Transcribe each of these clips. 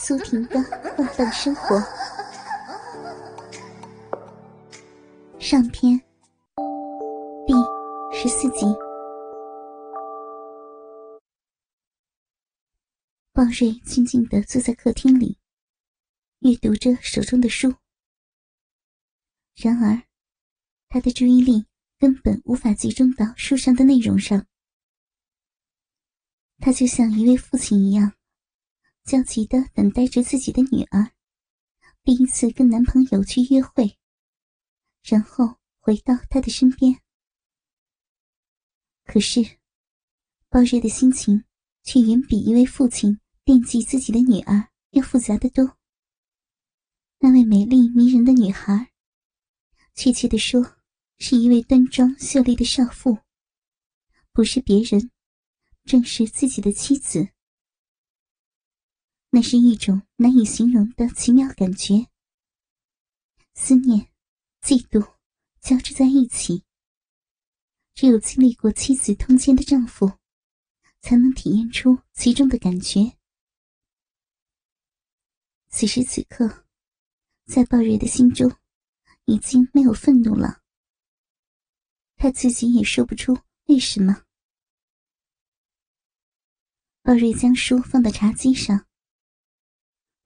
苏婷的放荡生活上篇第十四集。鲍瑞静静的坐在客厅里，阅读着手中的书。然而，他的注意力根本无法集中到书上的内容上。他就像一位父亲一样。焦急的等待着自己的女儿第一次跟男朋友去约会，然后回到他的身边。可是，鲍瑞的心情却远比一位父亲惦记自己的女儿要复杂的多。那位美丽迷人的女孩，确切的说，是一位端庄秀丽的少妇，不是别人，正是自己的妻子。那是一种难以形容的奇妙感觉，思念、嫉妒交织在一起。只有经历过妻子通奸的丈夫，才能体验出其中的感觉。此时此刻，在鲍瑞的心中，已经没有愤怒了。他自己也说不出为什么。鲍瑞将书放到茶几上。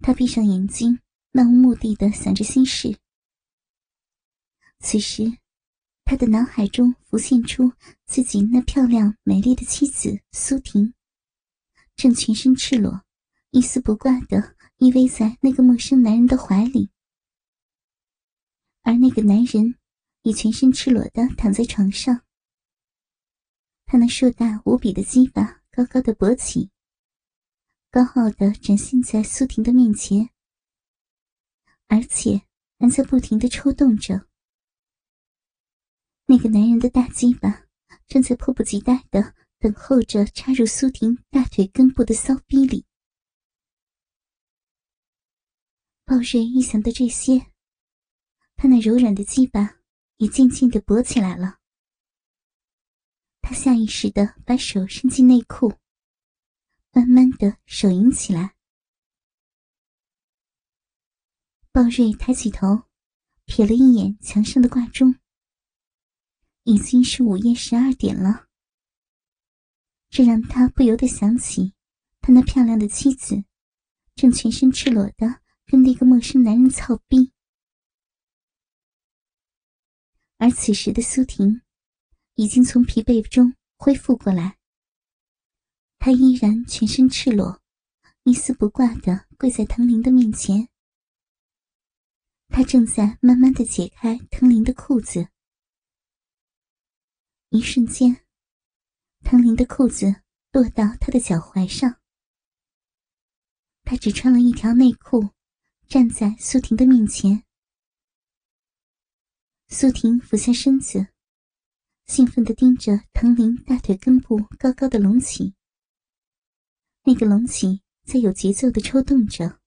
他闭上眼睛，漫无目的的想着心事。此时，他的脑海中浮现出自己那漂亮美丽的妻子苏婷，正全身赤裸、一丝不挂的依偎在那个陌生男人的怀里，而那个男人也全身赤裸的躺在床上。他那硕大无比的鸡巴高高的勃起。高傲的展现在苏婷的面前，而且还在不停的抽动着。那个男人的大鸡巴正在迫不及待的等候着插入苏婷大腿根部的骚逼里。鲍瑞一想到这些，他那柔软的鸡巴也渐渐的勃起来了。他下意识的把手伸进内裤。慢慢的手淫起来。鲍瑞抬起头，瞥了一眼墙上的挂钟，已经是午夜十二点了。这让他不由得想起，他那漂亮的妻子，正全身赤裸的跟那个陌生男人操逼。而此时的苏婷，已经从疲惫中恢复过来。他依然全身赤裸，一丝不挂的跪在藤林的面前。他正在慢慢的解开藤林的裤子。一瞬间，藤林的裤子落到他的脚踝上。他只穿了一条内裤，站在苏婷的面前。苏婷俯下身子，兴奋的盯着藤林大腿根部高高的隆起。那个隆起在有节奏的抽动着，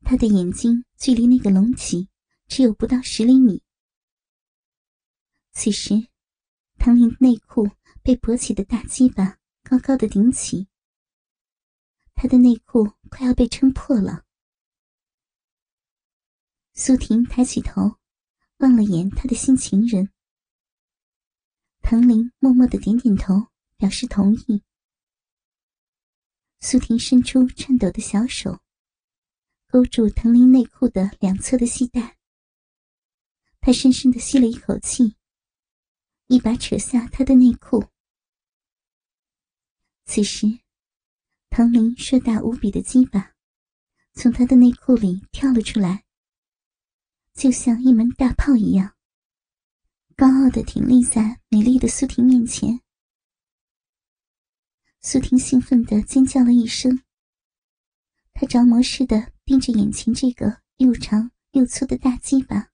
他的眼睛距离那个隆起只有不到十厘米。此时，唐林内裤被勃起的大鸡巴高高的顶起，他的内裤快要被撑破了。苏婷抬起头，望了眼他的新情人。唐林默默的点点头，表示同意。苏婷伸出颤抖的小手，勾住藤林内裤的两侧的系带。她深深的吸了一口气，一把扯下他的内裤。此时，藤林硕大无比的鸡巴从他的内裤里跳了出来，就像一门大炮一样，高傲的挺立在美丽的苏婷面前。苏婷兴奋的尖叫了一声，她着魔似的盯着眼前这个又长又粗的大鸡巴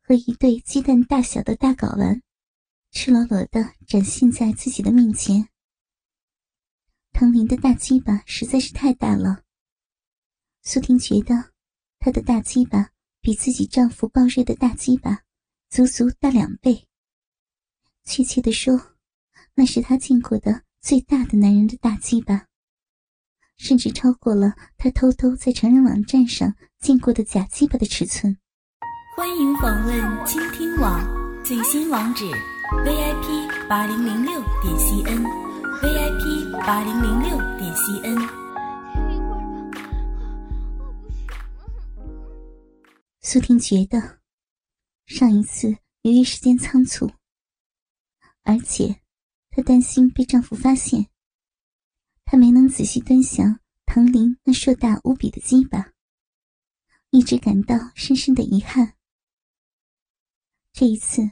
和一对鸡蛋大小的大睾丸，赤裸裸的展现在自己的面前。唐林的大鸡巴实在是太大了，苏婷觉得她的大鸡巴比自己丈夫暴瑞的大鸡巴足足大两倍。确切的说，那是她见过的。最大的男人的大鸡巴，甚至超过了他偷偷在成人网站上见过的假鸡巴的尺寸。欢迎访问倾听网最新网址：vip 八零零六点 cn，vip 八零零六点 cn。苏婷觉得，上一次由于时间仓促，而且她担心被丈夫发现。她没能仔细端详唐林那硕大无比的鸡巴，一直感到深深的遗憾。这一次，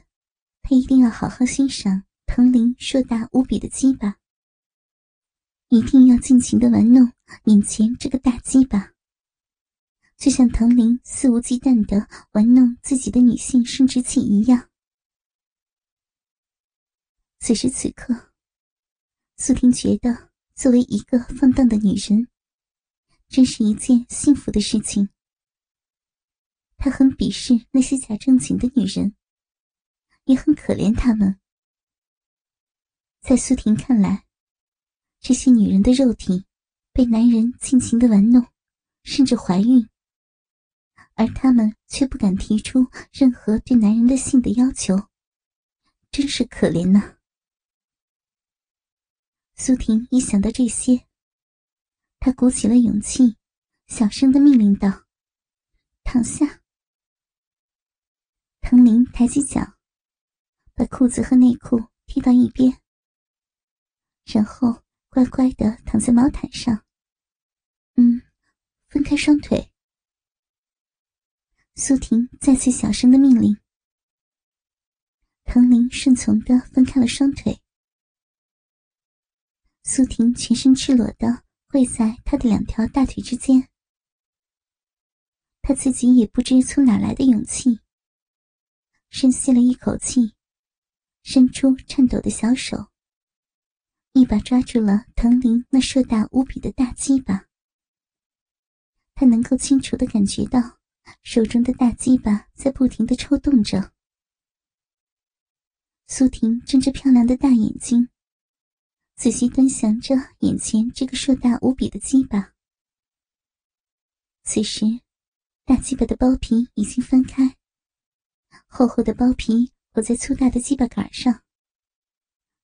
他一定要好好欣赏唐林硕大无比的鸡巴，一定要尽情的玩弄眼前这个大鸡巴，就像唐林肆无忌惮的玩弄自己的女性生殖器一样。此时此刻，苏婷觉得。作为一个放荡的女人，真是一件幸福的事情。她很鄙视那些假正经的女人，也很可怜她们。在苏婷看来，这些女人的肉体被男人尽情的玩弄，甚至怀孕，而她们却不敢提出任何对男人的性的要求，真是可怜呐。苏婷一想到这些，她鼓起了勇气，小声的命令道：“躺下。”唐林抬起脚，把裤子和内裤踢到一边，然后乖乖的躺在毛毯上。嗯，分开双腿。苏婷再次小声的命令，唐林顺从的分开了双腿。苏婷全身赤裸的跪在他的两条大腿之间，他自己也不知从哪来的勇气，深吸了一口气，伸出颤抖的小手，一把抓住了藤林那硕大无比的大鸡巴。他能够清楚的感觉到手中的大鸡巴在不停的抽动着。苏婷睁着漂亮的大眼睛。仔细端详着眼前这个硕大无比的鸡巴，此时，大鸡巴的包皮已经翻开，厚厚的包皮裹在粗大的鸡巴杆上，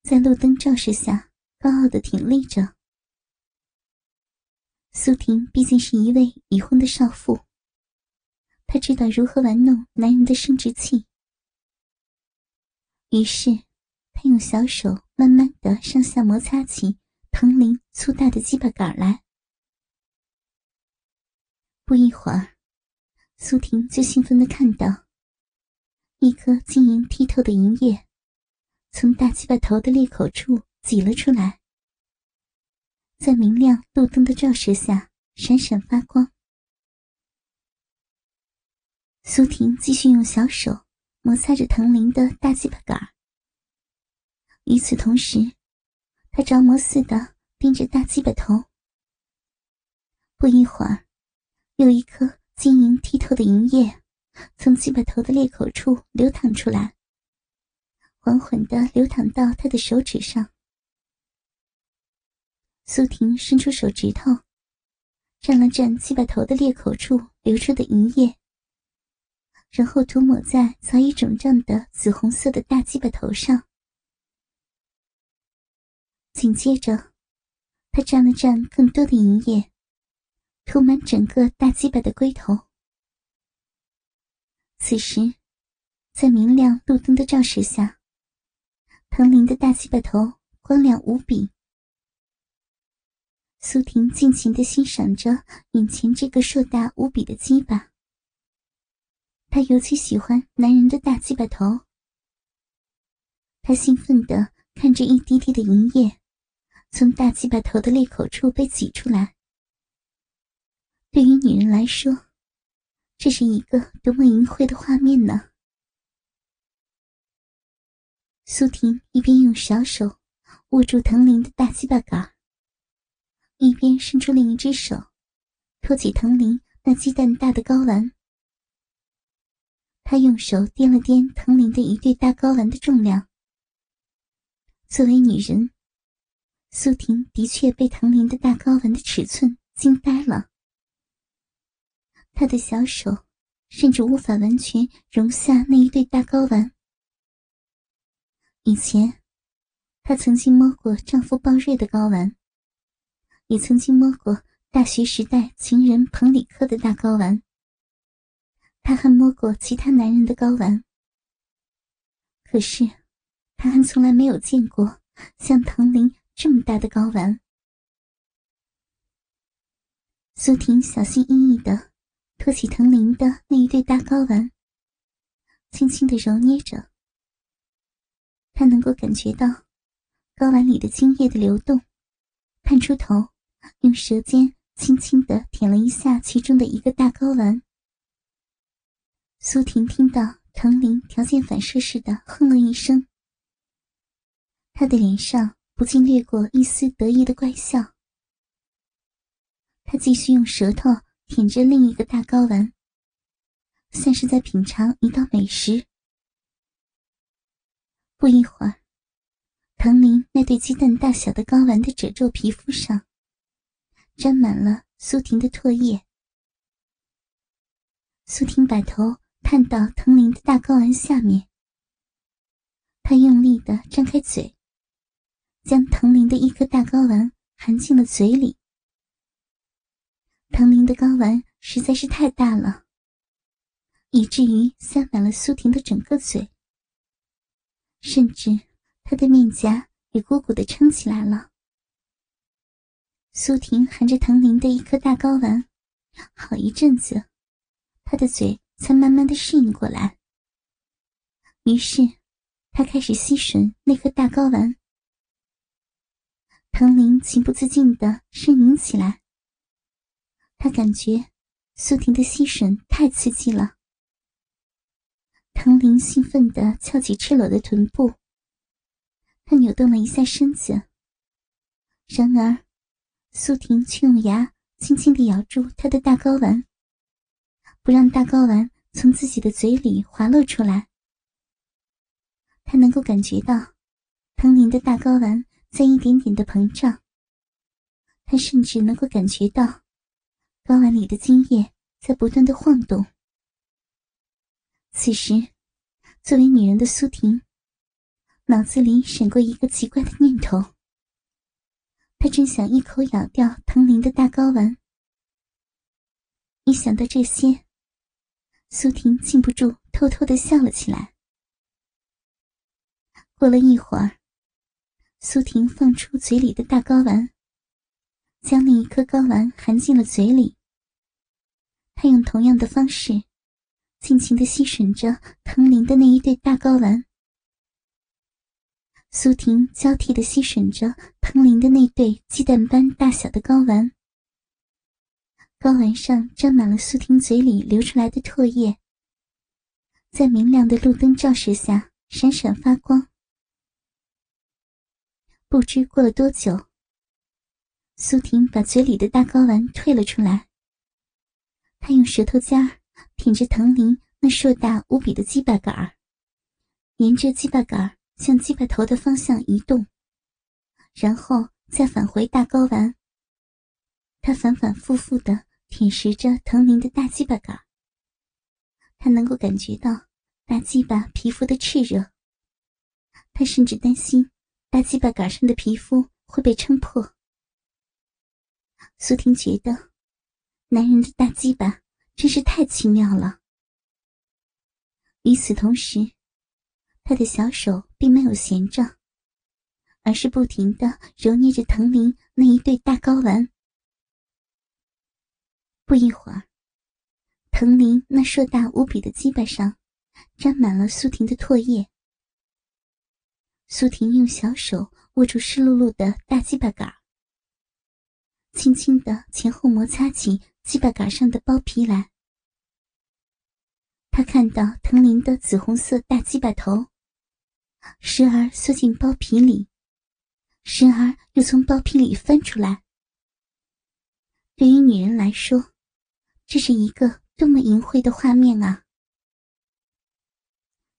在路灯照射下高傲的挺立着。苏婷毕竟是一位已婚的少妇，她知道如何玩弄男人的生殖器，于是。她用小手慢慢的上下摩擦起藤林粗大的鸡巴杆来。不一会儿，苏婷就兴奋的看到一颗晶莹剔透的银叶从大鸡巴头的裂口处挤了出来，在明亮路灯的照射下闪闪发光。苏婷继续用小手摩擦着藤林的大鸡巴杆儿与此同时，他着魔似的盯着大鸡巴头。不一会儿，有一颗晶莹剔透的银液从鸡巴头的裂口处流淌出来，缓缓的流淌到他的手指上。苏婷伸出手指头，蘸了蘸鸡巴头的裂口处流出的银液，然后涂抹在早已肿胀的紫红色的大鸡巴头上。紧接着，他蘸了蘸更多的银液，涂满整个大鸡巴的龟头。此时，在明亮路灯的照射下，彭林的大鸡巴头光亮无比。苏婷尽情的欣赏着眼前这个硕大无比的鸡巴。她尤其喜欢男人的大鸡巴头。她兴奋的看着一滴滴的银液。从大鸡巴头的裂口处被挤出来，对于女人来说，这是一个多么淫秽的画面呢？苏婷一边用小手握住藤林的大鸡巴杆，一边伸出另一只手，托起藤林那鸡蛋大的睾丸。她用手掂了掂藤林的一对大睾丸的重量。作为女人。苏婷的确被唐林的大睾丸的尺寸惊呆了。她的小手甚至无法完全容下那一对大睾丸。以前，她曾经摸过丈夫鲍瑞的睾丸，也曾经摸过大学时代情人彭里克的大睾丸。她还摸过其他男人的睾丸，可是，她还从来没有见过像唐林这么大的睾丸。苏婷小心翼翼的托起藤林的那一对大睾丸，轻轻的揉捏着。她能够感觉到睾丸里的精液的流动，探出头，用舌尖轻轻的舔了一下其中的一个大睾丸。苏婷听到藤林条件反射似的哼了一声，她的脸上不禁掠过一丝得意的怪笑。他继续用舌头舔着另一个大睾丸，像是在品尝一道美食。不一会儿，藤林那对鸡蛋大小的睾丸的褶皱皮肤上，沾满了苏婷的唾液。苏婷把头探到藤林的大睾丸下面，她用力的张开嘴，将藤林的一颗大睾丸含进了嘴里。藤林的睾丸实在是太大了，以至于塞满了苏婷的整个嘴。甚至，他的面颊也鼓鼓的撑起来了。苏婷含着藤林的一颗大睾丸，好一阵子，他的嘴才慢慢的适应过来。于是，他开始吸吮那颗大睾丸。藤林情不自禁的呻吟起来。他感觉苏婷的吸吮太刺激了。藤林兴奋地翘起赤裸的臀部，他扭动了一下身子。然而，苏婷却用牙轻轻地咬住他的大睾丸，不让大睾丸从自己的嘴里滑落出来。他能够感觉到藤林的大睾丸在一点点的膨胀，他甚至能够感觉到睾丸里的精液在不断的晃动。此时，作为女人的苏婷，脑子里闪过一个奇怪的念头。她正想一口咬掉唐林的大睾丸，一想到这些，苏婷禁不住偷偷的笑了起来。过了一会儿，苏婷放出嘴里的大睾丸，将另一颗睾丸含进了嘴里。她用同样的方式。尽情的吸吮着藤林的那一对大睾丸，苏婷交替的吸吮着藤林的那对鸡蛋般大小的睾丸，睾丸上沾满了苏婷嘴里流出来的唾液，在明亮的路灯照射下闪闪发光。不知过了多久，苏婷把嘴里的大睾丸退了出来，她用舌头尖儿。挺着藤林那硕大无比的鸡巴杆儿，沿着鸡巴杆儿向鸡巴头的方向移动，然后再返回大睾丸。他反反复复的舔食着藤林的大鸡巴杆儿，他能够感觉到大鸡巴皮肤的炽热。他甚至担心大鸡巴杆上的皮肤会被撑破。苏婷觉得，男人的大鸡巴。真是太奇妙了。与此同时，他的小手并没有闲着，而是不停的揉捏着藤林那一对大睾丸。不一会儿，藤林那硕大无比的鸡巴上沾满了苏婷的唾液。苏婷用小手握住湿漉漉的大鸡巴杆，轻轻的前后摩擦起。鸡巴杆上的包皮来，他看到藤林的紫红色大鸡巴头，时而缩进包皮里，时而又从包皮里翻出来。对于女人来说，这是一个多么淫秽的画面啊！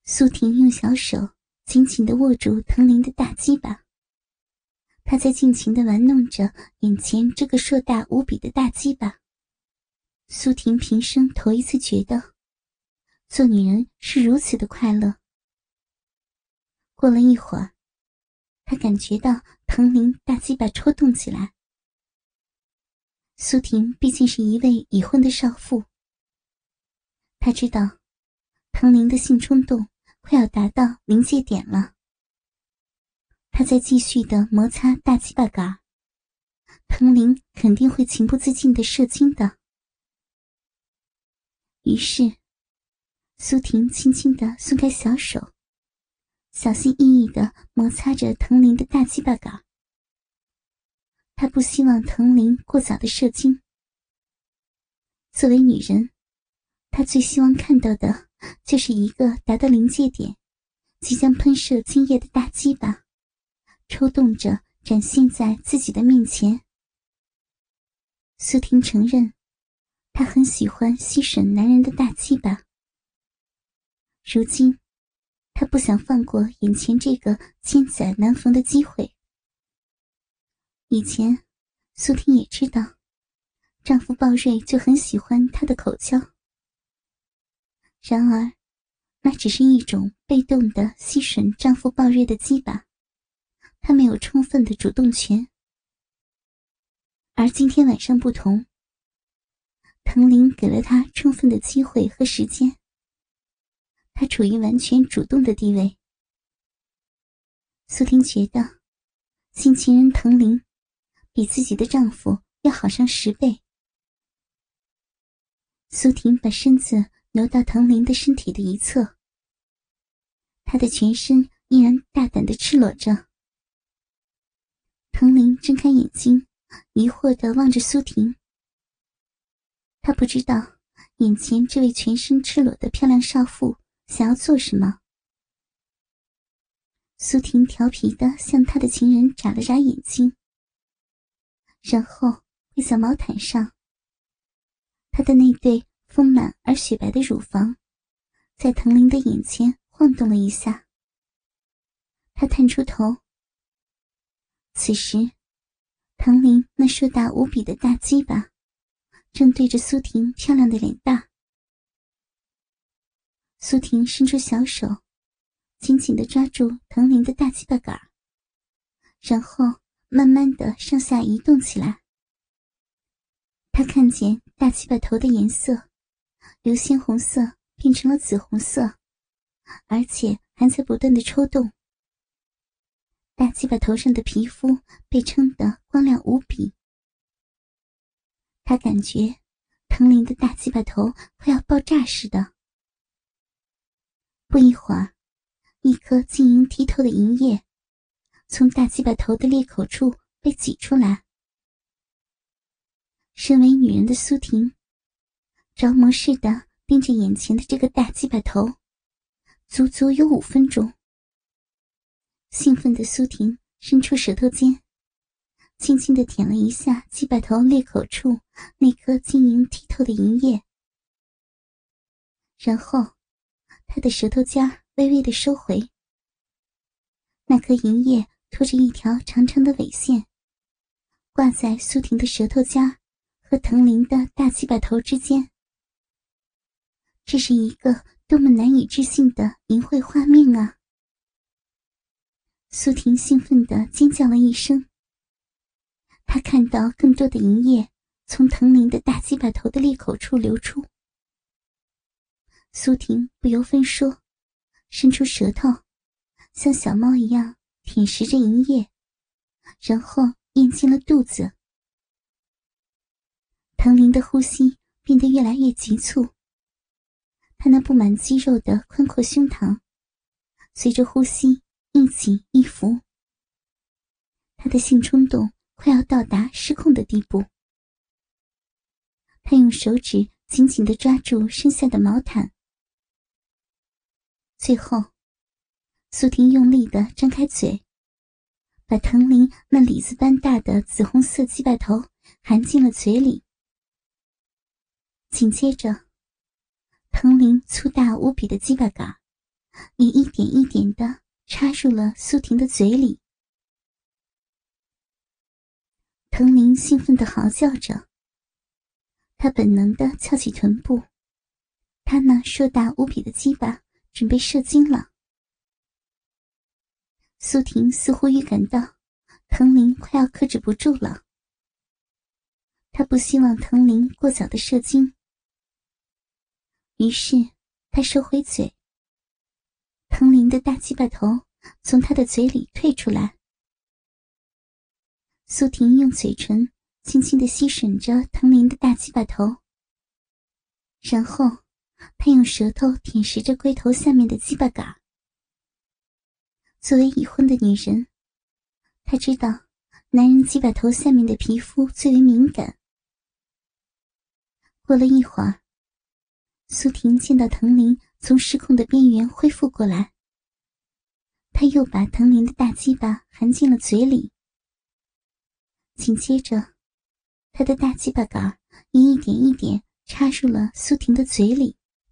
苏婷用小手紧紧的握住藤林的大鸡巴，他在尽情的玩弄着眼前这个硕大无比的大鸡巴。苏婷平生头一次觉得，做女人是如此的快乐。过了一会儿，他感觉到藤林大鸡巴抽动起来。苏婷毕竟是一位已婚的少妇，她知道藤林的性冲动快要达到临界点了。她在继续的摩擦大鸡巴杆，藤林肯定会情不自禁的射精的。于是，苏婷轻轻的松开小手，小心翼翼的摩擦着藤林的大鸡巴杆。她不希望藤林过早的射精。作为女人，她最希望看到的就是一个达到临界点、即将喷射精液的大鸡巴，抽动着展现在自己的面前。苏婷承认。她很喜欢吸吮男人的大鸡巴。如今，她不想放过眼前这个千载难逢的机会。以前，苏婷也知道，丈夫鲍瑞就很喜欢她的口交。然而，那只是一种被动的吸吮丈夫暴虐的鸡巴，她没有充分的主动权。而今天晚上不同。藤林给了他充分的机会和时间，他处于完全主动的地位。苏婷觉得，新情人藤林比自己的丈夫要好上十倍。苏婷把身子挪到藤林的身体的一侧，他的全身依然大胆的赤裸着。藤林睁开眼睛，疑惑的望着苏婷。他不知道，眼前这位全身赤裸的漂亮少妇想要做什么。苏婷调皮的向他的情人眨了眨眼睛，然后跪在毛毯上。他的那对丰满而雪白的乳房，在藤林的眼前晃动了一下。他探出头，此时，藤林那硕大无比的大鸡巴。正对着苏婷漂亮的脸蛋，苏婷伸出小手，紧紧的抓住藤林的大鸡巴杆然后慢慢的上下移动起来。他看见大鸡巴头的颜色由鲜红色变成了紫红色，而且还在不断的抽动。大鸡巴头上的皮肤被撑得光亮无比。他感觉藤林的大鸡巴头快要爆炸似的。不一会儿，一颗晶莹剔透的银液从大鸡巴头的裂口处被挤出来。身为女人的苏婷，着魔似的盯着眼前的这个大鸡巴头，足足有五分钟。兴奋的苏婷伸出舌头尖。轻轻的舔了一下鸡巴头裂口处那颗晶莹剔透的银液，然后，他的舌头尖微微的收回。那颗银液拖着一条长长的尾线，挂在苏婷的舌头尖和藤林的大鸡巴头之间。这是一个多么难以置信的淫秽画面啊！苏婷兴奋的尖叫了一声。他看到更多的银液从藤林的大鸡巴头的裂口处流出，苏婷不由分说，伸出舌头，像小猫一样舔食着银液，然后咽进了肚子。藤林的呼吸变得越来越急促，他那布满肌肉的宽阔胸膛，随着呼吸一起一伏，他的性冲动。快要到达失控的地步，他用手指紧紧的抓住身下的毛毯，最后，苏婷用力的张开嘴，把藤林那李子般大的紫红色鸡巴头含进了嘴里。紧接着，藤林粗大无比的鸡巴杆也一点一点的插入了苏婷的嘴里。藤林兴奋的嚎叫着，他本能的翘起臀部，他那硕大无比的鸡巴准备射精了。苏婷似乎预感到藤林快要克制不住了，她不希望藤林过早的射精，于是他收回嘴。藤林的大鸡巴头从他的嘴里退出来，苏婷用嘴唇轻轻的吸吮着藤林的大鸡巴头，然后他用舌头舔食着龟头下面的鸡巴杆。作为已婚的女人，她知道男人鸡巴头下面的皮肤最为敏感。过了一会儿，苏婷见到藤林。从失控的边缘恢复过来，他又把藤林的大鸡巴含进了嘴里。紧接着，他的大鸡巴杆也一点一点插入了苏婷的嘴里。